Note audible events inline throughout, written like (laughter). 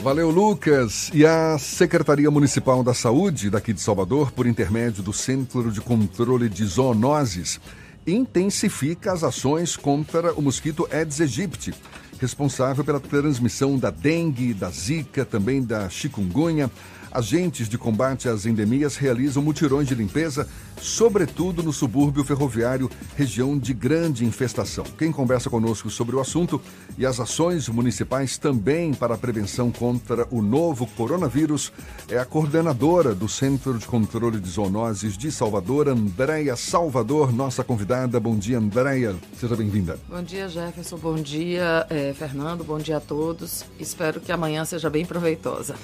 Valeu, Lucas. E a Secretaria Municipal da Saúde daqui de Salvador, por intermédio do Centro de Controle de Zoonoses, intensifica as ações contra o mosquito Aedes aegypti, responsável pela transmissão da dengue, da zika, também da chikungunya. Agentes de combate às endemias realizam mutirões de limpeza, sobretudo no subúrbio ferroviário, região de grande infestação. Quem conversa conosco sobre o assunto e as ações municipais também para a prevenção contra o novo coronavírus é a coordenadora do Centro de Controle de Zoonoses de Salvador, Andréia Salvador, nossa convidada. Bom dia, Andréia. Seja bem-vinda. Bom dia, Jefferson. Bom dia, eh, Fernando. Bom dia a todos. Espero que amanhã seja bem proveitosa.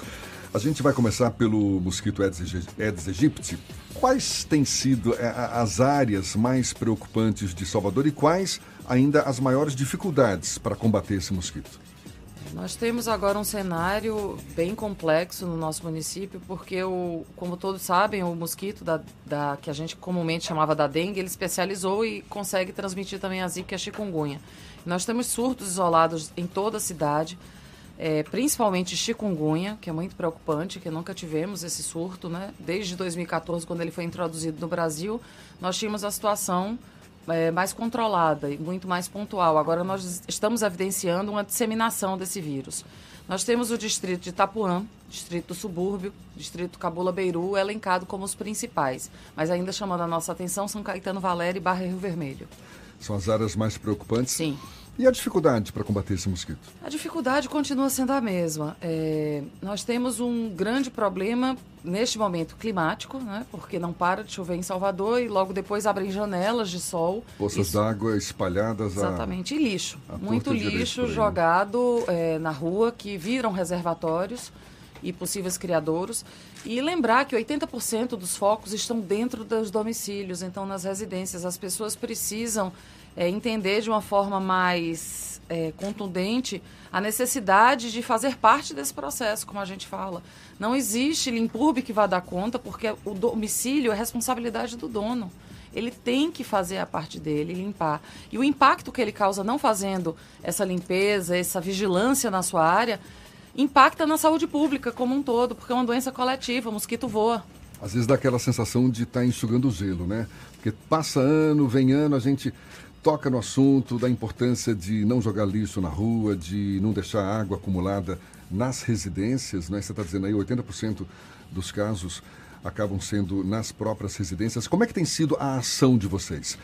A gente vai começar pelo mosquito Aedes, aegypti. Quais têm sido é, as áreas mais preocupantes de Salvador e quais ainda as maiores dificuldades para combater esse mosquito? Nós temos agora um cenário bem complexo no nosso município, porque, o, como todos sabem, o mosquito da, da, que a gente comumente chamava da dengue, ele especializou e consegue transmitir também a zika e a chikungunya. Nós temos surtos isolados em toda a cidade é, principalmente chikungunya, que é muito preocupante, que nunca tivemos esse surto, né? Desde 2014, quando ele foi introduzido no Brasil, nós tínhamos a situação é, mais controlada e muito mais pontual. Agora nós estamos evidenciando uma disseminação desse vírus. Nós temos o distrito de Itapuã, distrito do subúrbio, distrito Cabula Beiru, elencado como os principais. Mas ainda chamando a nossa atenção, São Caetano Valério e Barra Rio Vermelho. São as áreas mais preocupantes? Sim. E a dificuldade para combater esse mosquito? A dificuldade continua sendo a mesma. É, nós temos um grande problema neste momento climático, né? Porque não para de chover em Salvador e logo depois abrem janelas de sol. Poças d'água espalhadas. Exatamente, a... e lixo. Muito lixo jogado é, na rua que viram reservatórios e possíveis criadouros. E lembrar que 80% dos focos estão dentro dos domicílios, então nas residências. As pessoas precisam é, entender de uma forma mais é, contundente a necessidade de fazer parte desse processo, como a gente fala. Não existe limpurbe que vá dar conta, porque o domicílio é responsabilidade do dono. Ele tem que fazer a parte dele, limpar. E o impacto que ele causa não fazendo essa limpeza, essa vigilância na sua área, impacta na saúde pública como um todo, porque é uma doença coletiva, o mosquito voa. Às vezes dá aquela sensação de estar tá enxugando o gelo, né? Porque passa ano, vem ano, a gente toca no assunto da importância de não jogar lixo na rua, de não deixar água acumulada nas residências, né? Você está dizendo aí 80% dos casos acabam sendo nas próprias residências. Como é que tem sido a ação de vocês?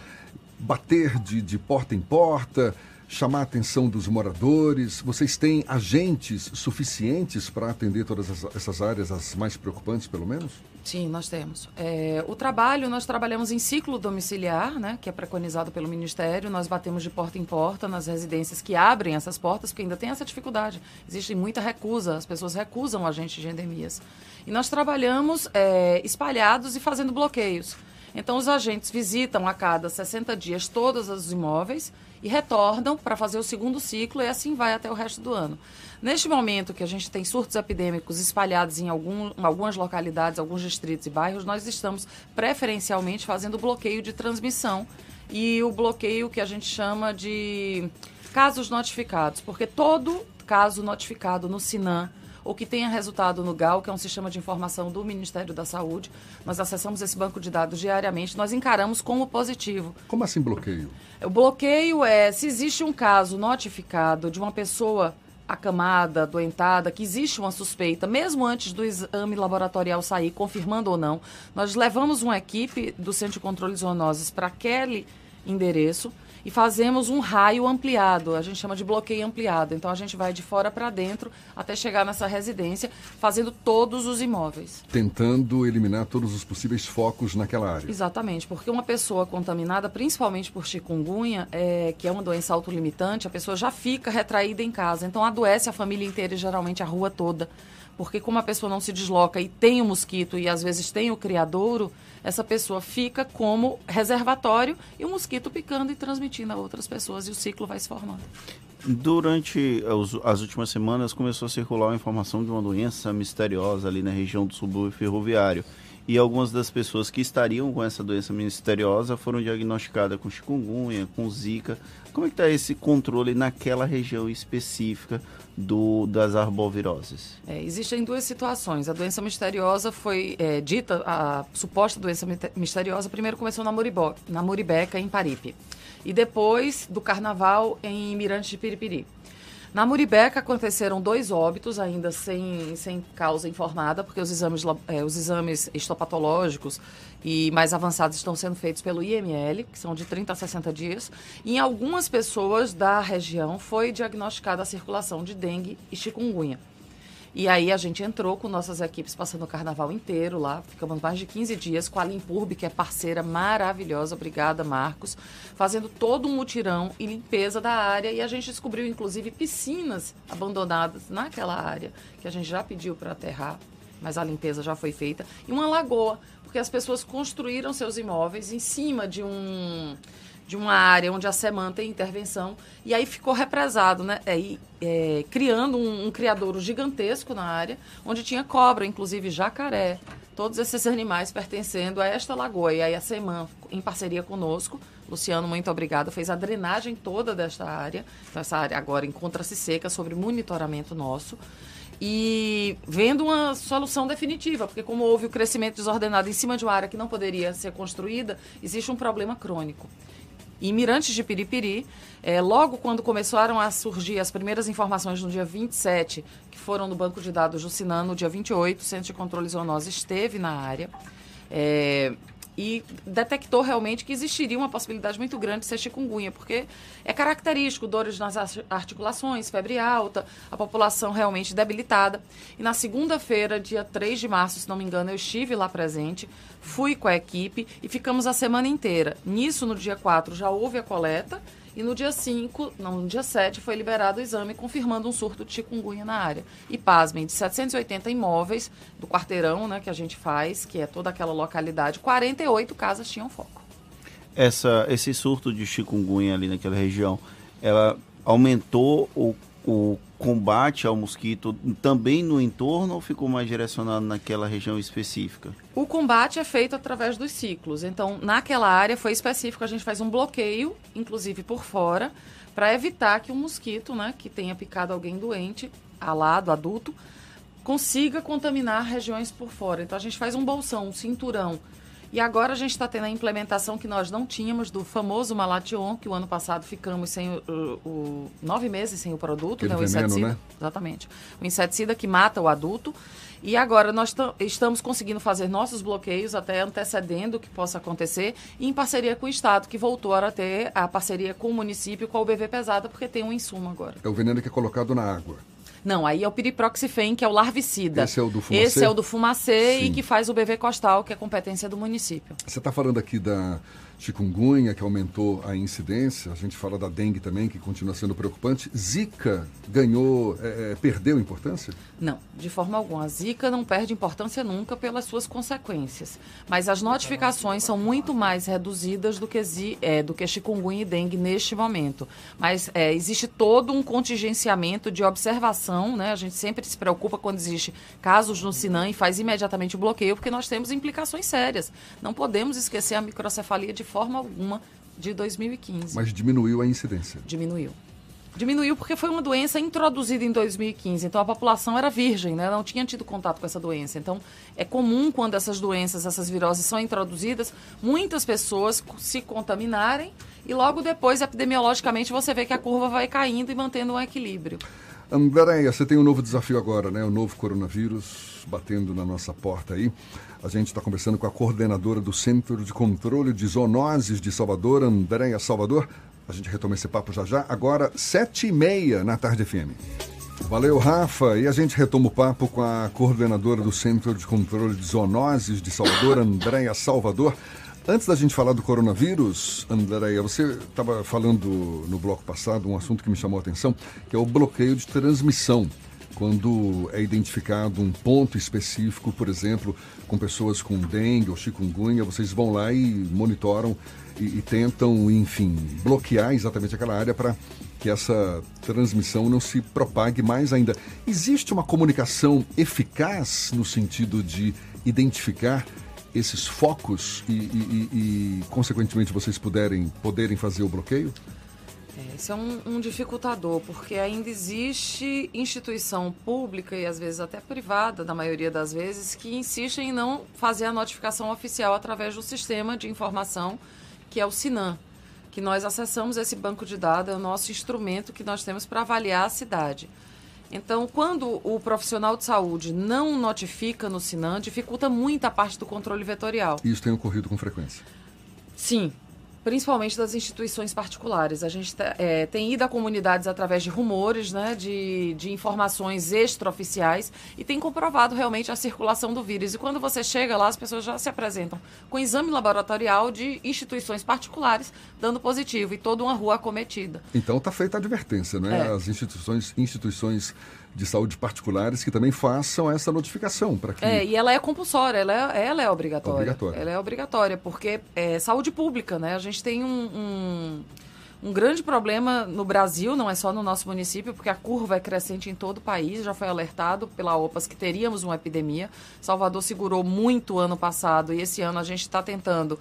Bater de, de porta em porta, chamar a atenção dos moradores? Vocês têm agentes suficientes para atender todas essas áreas, as mais preocupantes, pelo menos? Sim, nós temos. É, o trabalho, nós trabalhamos em ciclo domiciliar, né, que é preconizado pelo Ministério. Nós batemos de porta em porta nas residências que abrem essas portas, porque ainda tem essa dificuldade. Existe muita recusa, as pessoas recusam agentes de endemias. E nós trabalhamos é, espalhados e fazendo bloqueios. Então, os agentes visitam a cada 60 dias todos os imóveis e retornam para fazer o segundo ciclo e assim vai até o resto do ano. Neste momento que a gente tem surtos epidêmicos espalhados em algum, algumas localidades, alguns distritos e bairros, nós estamos preferencialmente fazendo bloqueio de transmissão e o bloqueio que a gente chama de casos notificados, porque todo caso notificado no Sinan ou que tenha resultado no GAL, que é um sistema de informação do Ministério da Saúde. Nós acessamos esse banco de dados diariamente, nós encaramos como positivo. Como assim bloqueio? O bloqueio é se existe um caso notificado de uma pessoa acamada, doentada, que existe uma suspeita, mesmo antes do exame laboratorial sair, confirmando ou não, nós levamos uma equipe do Centro de Controle de Zoonoses para aquele endereço e fazemos um raio ampliado, a gente chama de bloqueio ampliado. Então a gente vai de fora para dentro até chegar nessa residência, fazendo todos os imóveis. Tentando eliminar todos os possíveis focos naquela área. Exatamente, porque uma pessoa contaminada, principalmente por chikungunya, é, que é uma doença autolimitante, a pessoa já fica retraída em casa. Então adoece a família inteira e geralmente a rua toda. Porque como a pessoa não se desloca e tem o mosquito e às vezes tem o criadouro, essa pessoa fica como reservatório e o mosquito picando e transmitindo a outras pessoas e o ciclo vai se formando. Durante as últimas semanas começou a circular a informação de uma doença misteriosa ali na região do subúrbio ferroviário. E algumas das pessoas que estariam com essa doença misteriosa foram diagnosticadas com chikungunya, com zika. Como é que está esse controle naquela região específica do, das arboviroses? É, existem duas situações. A doença misteriosa foi é, dita, a suposta doença misteriosa, primeiro começou na, Muribó, na Muribeca, em Paripe. E depois do carnaval em Mirante de Piripiri. Na Muribeca aconteceram dois óbitos, ainda sem, sem causa informada, porque os exames, é, os exames histopatológicos e mais avançados estão sendo feitos pelo IML, que são de 30 a 60 dias. E em algumas pessoas da região foi diagnosticada a circulação de dengue e chikungunya. E aí a gente entrou com nossas equipes passando o carnaval inteiro lá. Ficamos mais de 15 dias com a Limpurb, que é parceira maravilhosa. Obrigada, Marcos. Fazendo todo um mutirão e limpeza da área. E a gente descobriu, inclusive, piscinas abandonadas naquela área, que a gente já pediu para aterrar, mas a limpeza já foi feita. E uma lagoa, porque as pessoas construíram seus imóveis em cima de um de uma área onde a SEMAN tem intervenção, e aí ficou represado, né? É, é, criando um, um criadouro gigantesco na área, onde tinha cobra, inclusive jacaré, todos esses animais pertencendo a esta lagoa. E aí a SEMAN, em parceria conosco, Luciano, muito obrigado, fez a drenagem toda desta área. Então, essa área agora encontra-se seca sobre monitoramento nosso. E vendo uma solução definitiva, porque como houve o crescimento desordenado em cima de uma área que não poderia ser construída, existe um problema crônico em Mirantes de Piripiri. É, logo quando começaram a surgir as primeiras informações no dia 27, que foram no banco de dados do Sinan, no dia 28, o Centro de Controle Zoonose esteve na área. É, e detectou realmente que existiria uma possibilidade muito grande de ser chikungunya, porque é característico dores nas articulações, febre alta, a população realmente debilitada. E na segunda-feira, dia 3 de março, se não me engano, eu estive lá presente, fui com a equipe e ficamos a semana inteira. Nisso, no dia 4, já houve a coleta e no dia 5, não, no dia 7, foi liberado o exame confirmando um surto de chikungunya na área. E pasmem, de 780 imóveis do quarteirão né, que a gente faz, que é toda aquela localidade, 48 casas tinham foco. Essa, esse surto de chikungunya ali naquela região, ela aumentou o o combate ao mosquito também no entorno ou ficou mais direcionado naquela região específica? O combate é feito através dos ciclos. Então, naquela área foi específico, a gente faz um bloqueio, inclusive por fora, para evitar que o mosquito, né, que tenha picado alguém doente, alado, adulto, consiga contaminar regiões por fora. Então, a gente faz um bolsão, um cinturão e agora a gente está tendo a implementação que nós não tínhamos do famoso Malation, que o ano passado ficamos sem o, o, o nove meses sem o produto, né, o veneno, inseticida. Né? Exatamente. O inseticida que mata o adulto. E agora nós estamos conseguindo fazer nossos bloqueios, até antecedendo o que possa acontecer, e em parceria com o Estado, que voltou a ter a parceria com o município, com a UBV Pesada, porque tem um insumo agora. É o veneno que é colocado na água. Não, aí é o piriproxifem, que é o larvicida. Esse é o do fumacê? Esse é o do fumacê Sim. e que faz o BV costal, que é competência do município. Você está falando aqui da chikungunya, que aumentou a incidência, a gente fala da dengue também, que continua sendo preocupante. Zika ganhou, é, é, perdeu importância? Não, de forma alguma. A Zika não perde importância nunca pelas suas consequências. Mas as notificações são muito mais reduzidas do que, é, do que chikungunya e dengue neste momento. Mas é, existe todo um contingenciamento de observação, né? A gente sempre se preocupa quando existe casos no Sinan e faz imediatamente o bloqueio, porque nós temos implicações sérias. Não podemos esquecer a microcefalia de forma alguma de 2015. Mas diminuiu a incidência? Diminuiu. Diminuiu porque foi uma doença introduzida em 2015, então a população era virgem, né? não tinha tido contato com essa doença. Então é comum quando essas doenças, essas viroses são introduzidas, muitas pessoas se contaminarem e logo depois, epidemiologicamente, você vê que a curva vai caindo e mantendo um equilíbrio. Andréia, você tem um novo desafio agora, né? O novo coronavírus batendo na nossa porta aí. A gente está conversando com a coordenadora do Centro de Controle de Zoonoses de Salvador, Andréia Salvador. A gente retoma esse papo já já, agora sete e meia na Tarde FM. Valeu, Rafa. E a gente retoma o papo com a coordenadora do Centro de Controle de Zoonoses de Salvador, Andréia Salvador. Antes da gente falar do coronavírus, Andréia, você estava falando no bloco passado um assunto que me chamou a atenção, que é o bloqueio de transmissão. Quando é identificado um ponto específico, por exemplo, com pessoas com dengue ou chikungunya, vocês vão lá e monitoram e, e tentam, enfim, bloquear exatamente aquela área para que essa transmissão não se propague mais ainda. Existe uma comunicação eficaz no sentido de identificar esses focos e, e, e, consequentemente, vocês puderem, poderem fazer o bloqueio? É, esse é um, um, dificultador, porque ainda existe instituição pública e às vezes até privada, na maioria das vezes, que insistem em não fazer a notificação oficial através do sistema de informação que é o SINAM, que nós acessamos esse banco de dados, é o nosso instrumento que nós temos para avaliar a cidade. Então, quando o profissional de saúde não notifica no SINAM, dificulta muito a parte do controle vetorial. Isso tem ocorrido com frequência? Sim, principalmente das instituições particulares. A gente é, tem ido a comunidades através de rumores, né, de, de informações extraoficiais e tem comprovado realmente a circulação do vírus. E quando você chega lá, as pessoas já se apresentam com exame laboratorial de instituições particulares dando positivo e toda uma rua acometida. Então está feita a advertência, né? É. As instituições, instituições de saúde particulares que também façam essa notificação para que. É, e ela é compulsória, ela é, ela é obrigatória. obrigatória. Ela é obrigatória, porque é saúde pública, né? A gente tem um, um, um, grande problema no Brasil, não é só no nosso município, porque a curva é crescente em todo o país, já foi alertado pela OPAS que teríamos uma epidemia. Salvador segurou muito ano passado e esse ano a gente está tentando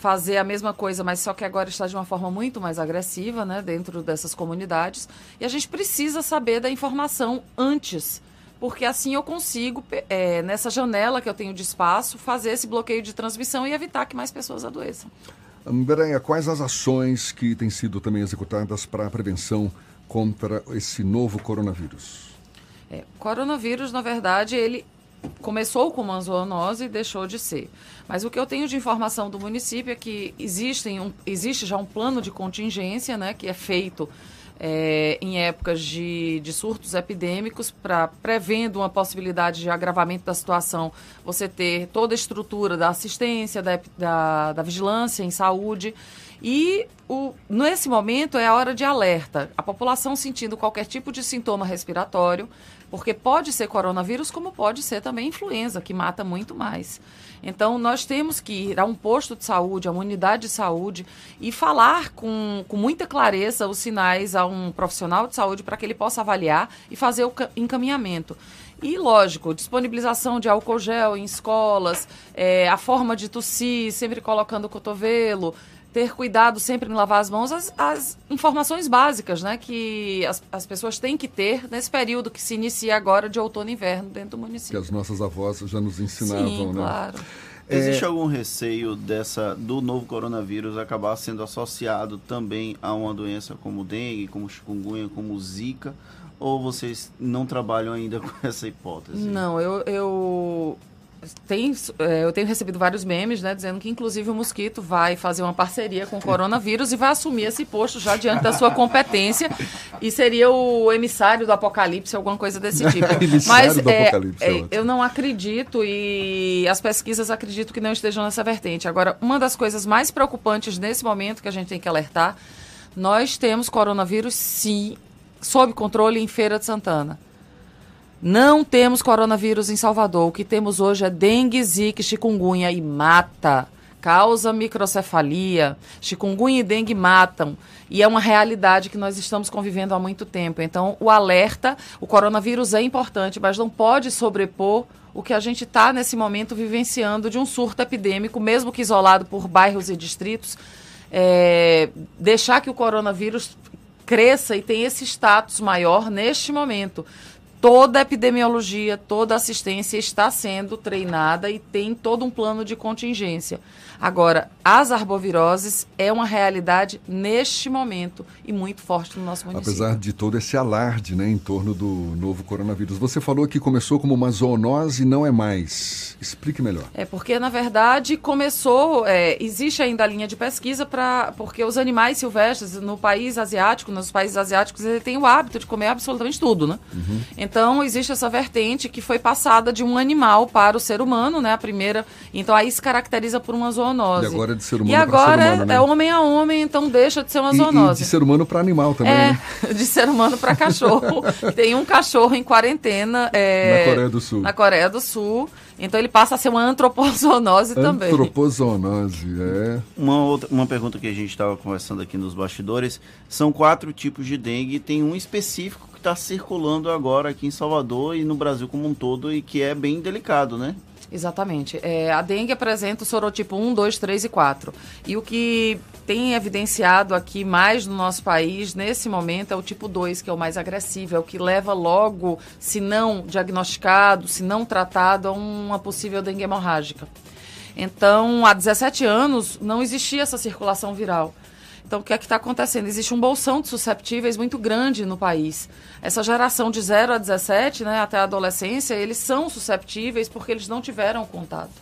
fazer a mesma coisa, mas só que agora está de uma forma muito mais agressiva, né, dentro dessas comunidades. E a gente precisa saber da informação antes, porque assim eu consigo, é, nessa janela que eu tenho de espaço, fazer esse bloqueio de transmissão e evitar que mais pessoas adoeçam. Andréia, quais as ações que têm sido também executadas para a prevenção contra esse novo coronavírus? É, coronavírus, na verdade, ele começou com uma zoonose e deixou de ser. Mas o que eu tenho de informação do município é que existem um, existe já um plano de contingência, né, que é feito é, em épocas de, de surtos epidêmicos, para prevendo uma possibilidade de agravamento da situação, você ter toda a estrutura da assistência, da, da, da vigilância em saúde. E o, nesse momento é a hora de alerta. A população sentindo qualquer tipo de sintoma respiratório, porque pode ser coronavírus, como pode ser também influenza, que mata muito mais. Então, nós temos que ir a um posto de saúde, a uma unidade de saúde, e falar com, com muita clareza os sinais a um profissional de saúde para que ele possa avaliar e fazer o encaminhamento. E, lógico, disponibilização de álcool gel em escolas, é, a forma de tossir, sempre colocando o cotovelo, ter cuidado sempre em lavar as mãos, as, as informações básicas né, que as, as, pessoas têm que ter nesse período que se inicia agora de outono e inverno dentro do município. Que as nossas avós já nos ensinavam, Sim, né? claro. É... Existe algum receio dessa do novo coronavírus acabar sendo associado também a uma doença como dengue, como chikungunya, como zika? Ou vocês não trabalham ainda (laughs) com essa hipótese? Não, eu, eu tem, é, eu tenho recebido vários memes, né, dizendo que inclusive o mosquito vai fazer uma parceria com o coronavírus e vai assumir esse posto já diante da sua competência e seria o emissário do apocalipse, alguma coisa desse tipo. (laughs) Mas é, é, eu não acredito e as pesquisas acredito que não estejam nessa vertente. Agora, uma das coisas mais preocupantes nesse momento que a gente tem que alertar, nós temos coronavírus sim sob controle em Feira de Santana. Não temos coronavírus em Salvador. O que temos hoje é dengue, zika, chikungunya e mata. Causa microcefalia. Chikungunya e dengue matam. E é uma realidade que nós estamos convivendo há muito tempo. Então, o alerta, o coronavírus é importante, mas não pode sobrepor o que a gente está nesse momento vivenciando de um surto epidêmico, mesmo que isolado por bairros e distritos. É, deixar que o coronavírus cresça e tenha esse status maior neste momento toda a epidemiologia, toda a assistência está sendo treinada e tem todo um plano de contingência. Agora, as arboviroses é uma realidade neste momento e muito forte no nosso município. Apesar de todo esse alarde né, em torno do novo coronavírus. Você falou que começou como uma zoonose e não é mais. Explique melhor. É porque, na verdade, começou. É, existe ainda a linha de pesquisa para. Porque os animais silvestres no país asiático, nos países asiáticos, eles têm o hábito de comer absolutamente tudo, né? Uhum. Então, existe essa vertente que foi passada de um animal para o ser humano, né? A primeira. Então, aí se caracteriza por uma zoonose zoonose. E agora é de ser humano E agora humano, né? é homem a homem, então deixa de ser uma zoonose. E, e de ser humano para animal também. É, né? (laughs) de ser humano para cachorro. (laughs) Tem um cachorro em quarentena. É, na Coreia do Sul. Na Coreia do Sul. Então ele passa a ser uma antropozoonose (laughs) também. Antropozoonose, é. Uma, outra, uma pergunta que a gente estava conversando aqui nos bastidores: são quatro tipos de dengue, tem um específico que está circulando agora aqui em Salvador e no Brasil como um todo e que é bem delicado, né? Exatamente. É, a dengue apresenta o sorotipo 1, 2, 3 e 4. E o que tem evidenciado aqui mais no nosso país, nesse momento, é o tipo 2, que é o mais agressivo, é o que leva logo, se não diagnosticado, se não tratado, a uma possível dengue hemorrágica. Então, há 17 anos, não existia essa circulação viral. Então, o que é que está acontecendo? Existe um bolsão de susceptíveis muito grande no país. Essa geração de 0 a 17, né, até a adolescência, eles são susceptíveis porque eles não tiveram contato.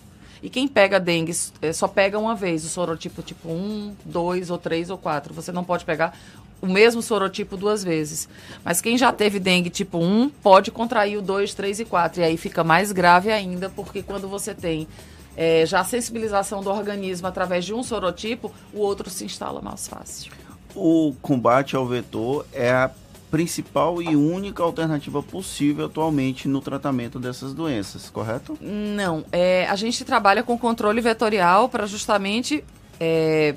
E quem pega dengue eh, só pega uma vez, o sorotipo tipo 1, 2 ou 3 ou 4. Você não pode pegar o mesmo sorotipo duas vezes. Mas quem já teve dengue tipo 1 pode contrair o 2, 3 e 4. E aí fica mais grave ainda, porque quando você tem é, já a sensibilização do organismo através de um sorotipo, o outro se instala mais fácil. O combate ao vetor é a principal e única alternativa possível atualmente no tratamento dessas doenças, correto? Não. É, a gente trabalha com controle vetorial para justamente é,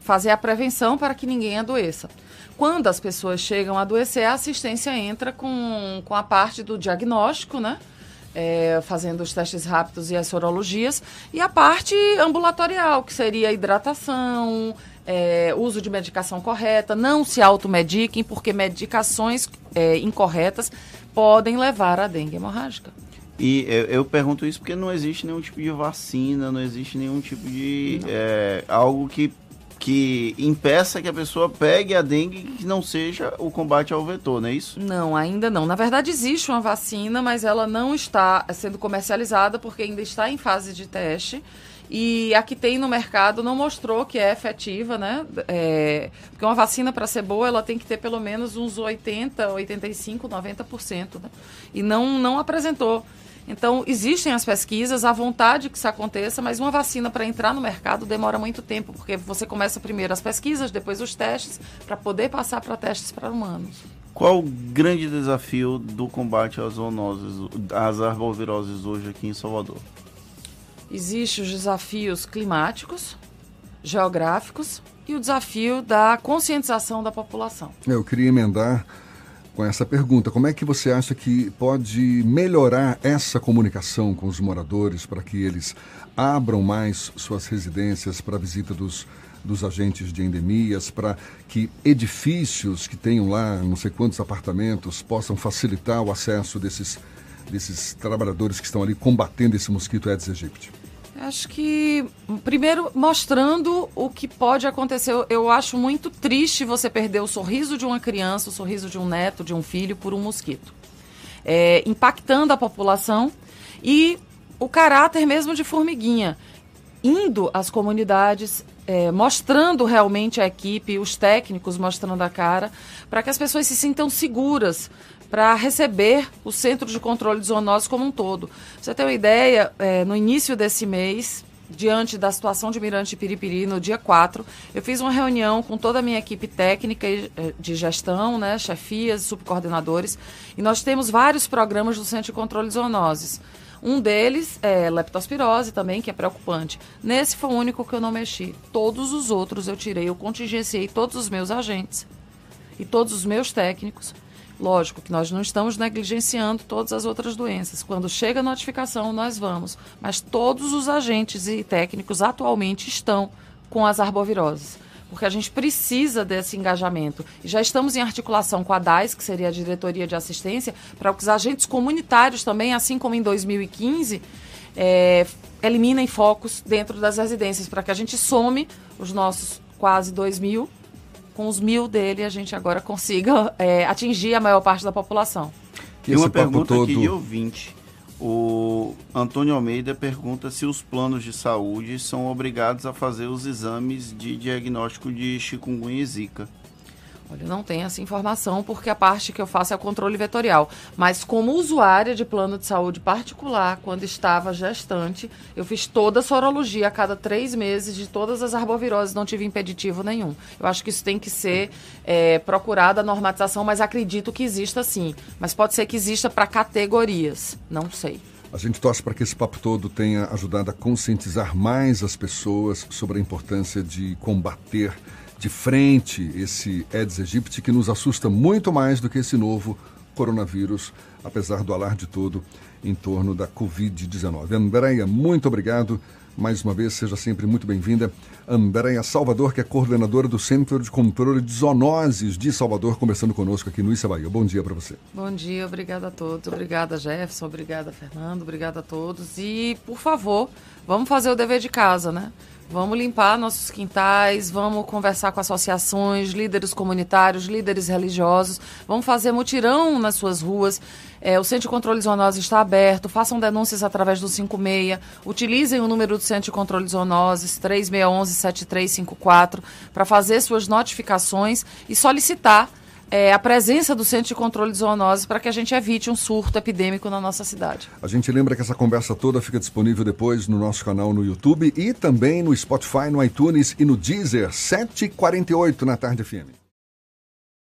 fazer a prevenção para que ninguém adoeça. Quando as pessoas chegam a adoecer, a assistência entra com, com a parte do diagnóstico, né? É, fazendo os testes rápidos e as sorologias, e a parte ambulatorial, que seria hidratação, é, uso de medicação correta, não se automediquem, porque medicações é, incorretas podem levar à dengue hemorrágica. E eu, eu, pergunto isso porque não existe nenhum tipo de vacina, não existe nenhum tipo de é, algo que que impeça que a pessoa pegue a dengue que não seja o combate ao vetor, não é isso? Não, ainda não. Na verdade, existe uma vacina, mas ela não está sendo comercializada porque ainda está em fase de teste. E a que tem no mercado não mostrou que é efetiva, né? É, porque uma vacina, para ser boa, ela tem que ter pelo menos uns 80, 85, 90%. Né? E não, não apresentou então, existem as pesquisas, a vontade que isso aconteça, mas uma vacina para entrar no mercado demora muito tempo, porque você começa primeiro as pesquisas, depois os testes, para poder passar para testes para humanos. Qual o grande desafio do combate às zoonoses, às arboviroses hoje aqui em Salvador? Existem os desafios climáticos, geográficos e o desafio da conscientização da população. Eu queria emendar com essa pergunta. Como é que você acha que pode melhorar essa comunicação com os moradores para que eles abram mais suas residências para a visita dos, dos agentes de endemias, para que edifícios que tenham lá não sei quantos apartamentos possam facilitar o acesso desses, desses trabalhadores que estão ali combatendo esse mosquito Aedes aegypti? Acho que, primeiro, mostrando o que pode acontecer. Eu acho muito triste você perder o sorriso de uma criança, o sorriso de um neto, de um filho, por um mosquito. É, impactando a população e o caráter mesmo de formiguinha. Indo às comunidades, é, mostrando realmente a equipe, os técnicos mostrando a cara, para que as pessoas se sintam seguras para receber o Centro de Controle de Zoonoses como um todo. você tem uma ideia, é, no início desse mês, diante da situação de Mirante Piripiri, no dia 4, eu fiz uma reunião com toda a minha equipe técnica é, de gestão, né, chefias, subcoordenadores, e nós temos vários programas do Centro de Controle de Zoonoses. Um deles é leptospirose também, que é preocupante. Nesse foi o único que eu não mexi. Todos os outros eu tirei, eu contingenciei todos os meus agentes e todos os meus técnicos Lógico que nós não estamos negligenciando todas as outras doenças. Quando chega a notificação, nós vamos. Mas todos os agentes e técnicos atualmente estão com as arboviroses. Porque a gente precisa desse engajamento. E já estamos em articulação com a DAIS, que seria a Diretoria de Assistência, para que os agentes comunitários também, assim como em 2015, é, eliminem focos dentro das residências, para que a gente some os nossos quase 2 mil com os mil dele a gente agora consiga (laughs) é, atingir a maior parte da população. Tem uma pergunta todo... aqui de ouvinte. O Antônio Almeida pergunta se os planos de saúde são obrigados a fazer os exames de diagnóstico de chikungunya e zika. Olha, não tenho essa informação porque a parte que eu faço é o controle vetorial. Mas como usuária de plano de saúde particular, quando estava gestante, eu fiz toda a sorologia a cada três meses de todas as arboviroses, não tive impeditivo nenhum. Eu acho que isso tem que ser é, procurada a normatização, mas acredito que exista sim. Mas pode ser que exista para categorias, não sei. A gente torce para que esse papo todo tenha ajudado a conscientizar mais as pessoas sobre a importância de combater de frente esse Aedes aegypti que nos assusta muito mais do que esse novo coronavírus, apesar do alarde todo em torno da Covid-19. Andréia, muito obrigado. Mais uma vez, seja sempre muito bem-vinda. Andréia Salvador, que é coordenadora do Centro de Controle de Zoonoses de Salvador, conversando conosco aqui no Issa Bahia. Bom dia para você. Bom dia, obrigada a todos. Obrigada, Jefferson. Obrigada, Fernando. Obrigada a todos. E, por favor, vamos fazer o dever de casa, né? Vamos limpar nossos quintais, vamos conversar com associações, líderes comunitários, líderes religiosos, vamos fazer mutirão nas suas ruas. É, o Centro de Controle de Zoonose está aberto, façam denúncias através do 56, utilizem o número do Centro de Controle de Zoonoses, 3611-7354, para fazer suas notificações e solicitar é, a presença do Centro de Controle de Zoonoses para que a gente evite um surto epidêmico na nossa cidade. A gente lembra que essa conversa toda fica disponível depois no nosso canal no YouTube e também no Spotify, no iTunes e no Deezer, 7h48 na tarde FM.